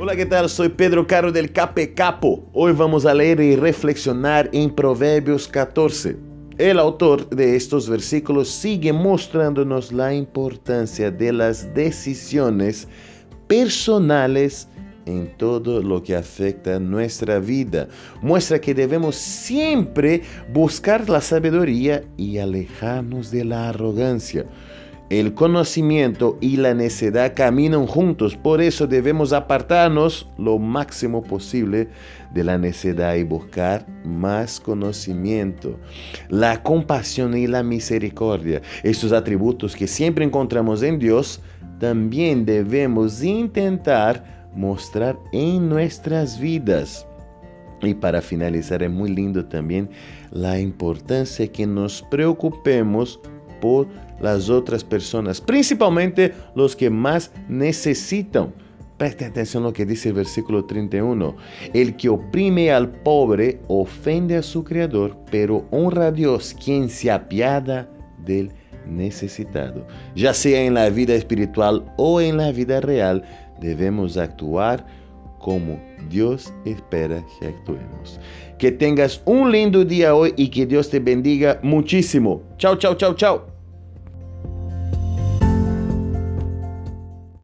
Hola, ¿qué tal? Soy Pedro Caro del Cape Capo. Hoy vamos a leer y reflexionar en Proverbios 14. El autor de estos versículos sigue mostrándonos la importancia de las decisiones personales en todo lo que afecta nuestra vida. Muestra que debemos siempre buscar la sabiduría y alejarnos de la arrogancia. El conocimiento y la necedad caminan juntos, por eso debemos apartarnos lo máximo posible de la necedad y buscar más conocimiento. La compasión y la misericordia, estos atributos que siempre encontramos en Dios, también debemos intentar mostrar en nuestras vidas. Y para finalizar, es muy lindo también la importancia que nos preocupemos por las otras personas, principalmente los que más necesitan. Preste atención a lo que dice el versículo 31. El que oprime al pobre ofende a su Creador, pero honra a Dios quien se apiada del necesitado. Ya sea en la vida espiritual o en la vida real, debemos actuar como Dios espera que actuemos. Que tengas un lindo día hoy y que Dios te bendiga muchísimo. Chao, chao, chao, chao.